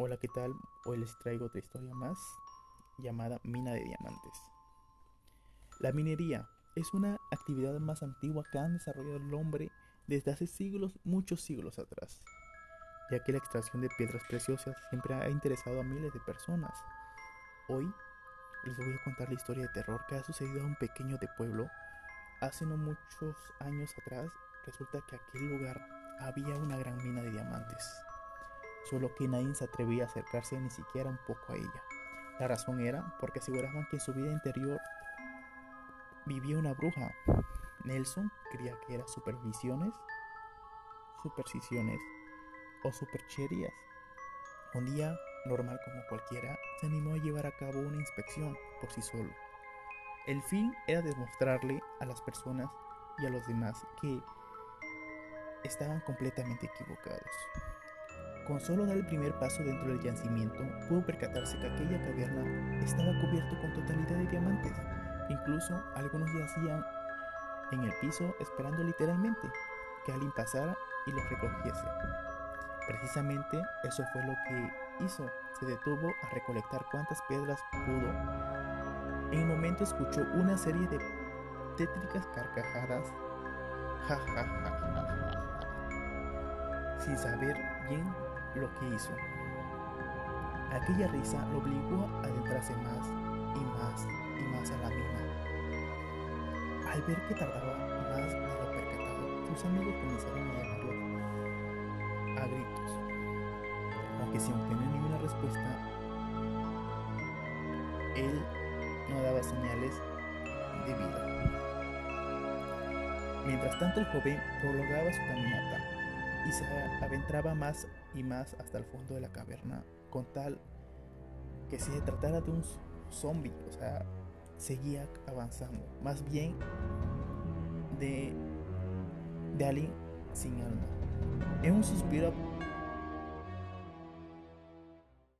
Hola, ¿qué tal? Hoy les traigo otra historia más llamada mina de diamantes. La minería es una actividad más antigua que han desarrollado el hombre desde hace siglos, muchos siglos atrás, ya que la extracción de piedras preciosas siempre ha interesado a miles de personas. Hoy les voy a contar la historia de terror que ha sucedido a un pequeño de pueblo hace no muchos años atrás. Resulta que aquel lugar había una gran mina de diamantes solo que nadie se atrevía a acercarse ni siquiera un poco a ella. La razón era porque aseguraban que en su vida interior vivía una bruja. Nelson creía que eran supervisiones, supersticiones o supercherías. Un día, normal como cualquiera, se animó a llevar a cabo una inspección por sí solo. El fin era demostrarle a las personas y a los demás que estaban completamente equivocados. Con solo dar el primer paso dentro del yacimiento, pudo percatarse que aquella caverna estaba cubierto con totalidad de diamantes. Incluso algunos yacían en el piso esperando literalmente que alguien pasara y los recogiese. Precisamente eso fue lo que hizo. Se detuvo a recolectar cuantas piedras pudo. En un momento escuchó una serie de tétricas carcajadas. Ja, ja, ja, ja, ja. Sin saber bien lo que hizo. Aquella risa lo obligó a adentrarse más y más y más a la mina. Al ver que tardaba más de lo percatado, sus amigos comenzaron a llamarlo a gritos. Aunque sin obtener ninguna respuesta, él no daba señales de vida. Mientras tanto, el joven prolongaba su caminata y se adentraba más y más hasta el fondo de la caverna con tal que si se tratara de un zombie, o sea, seguía avanzando, más bien de, de alguien sin alma. En un suspiro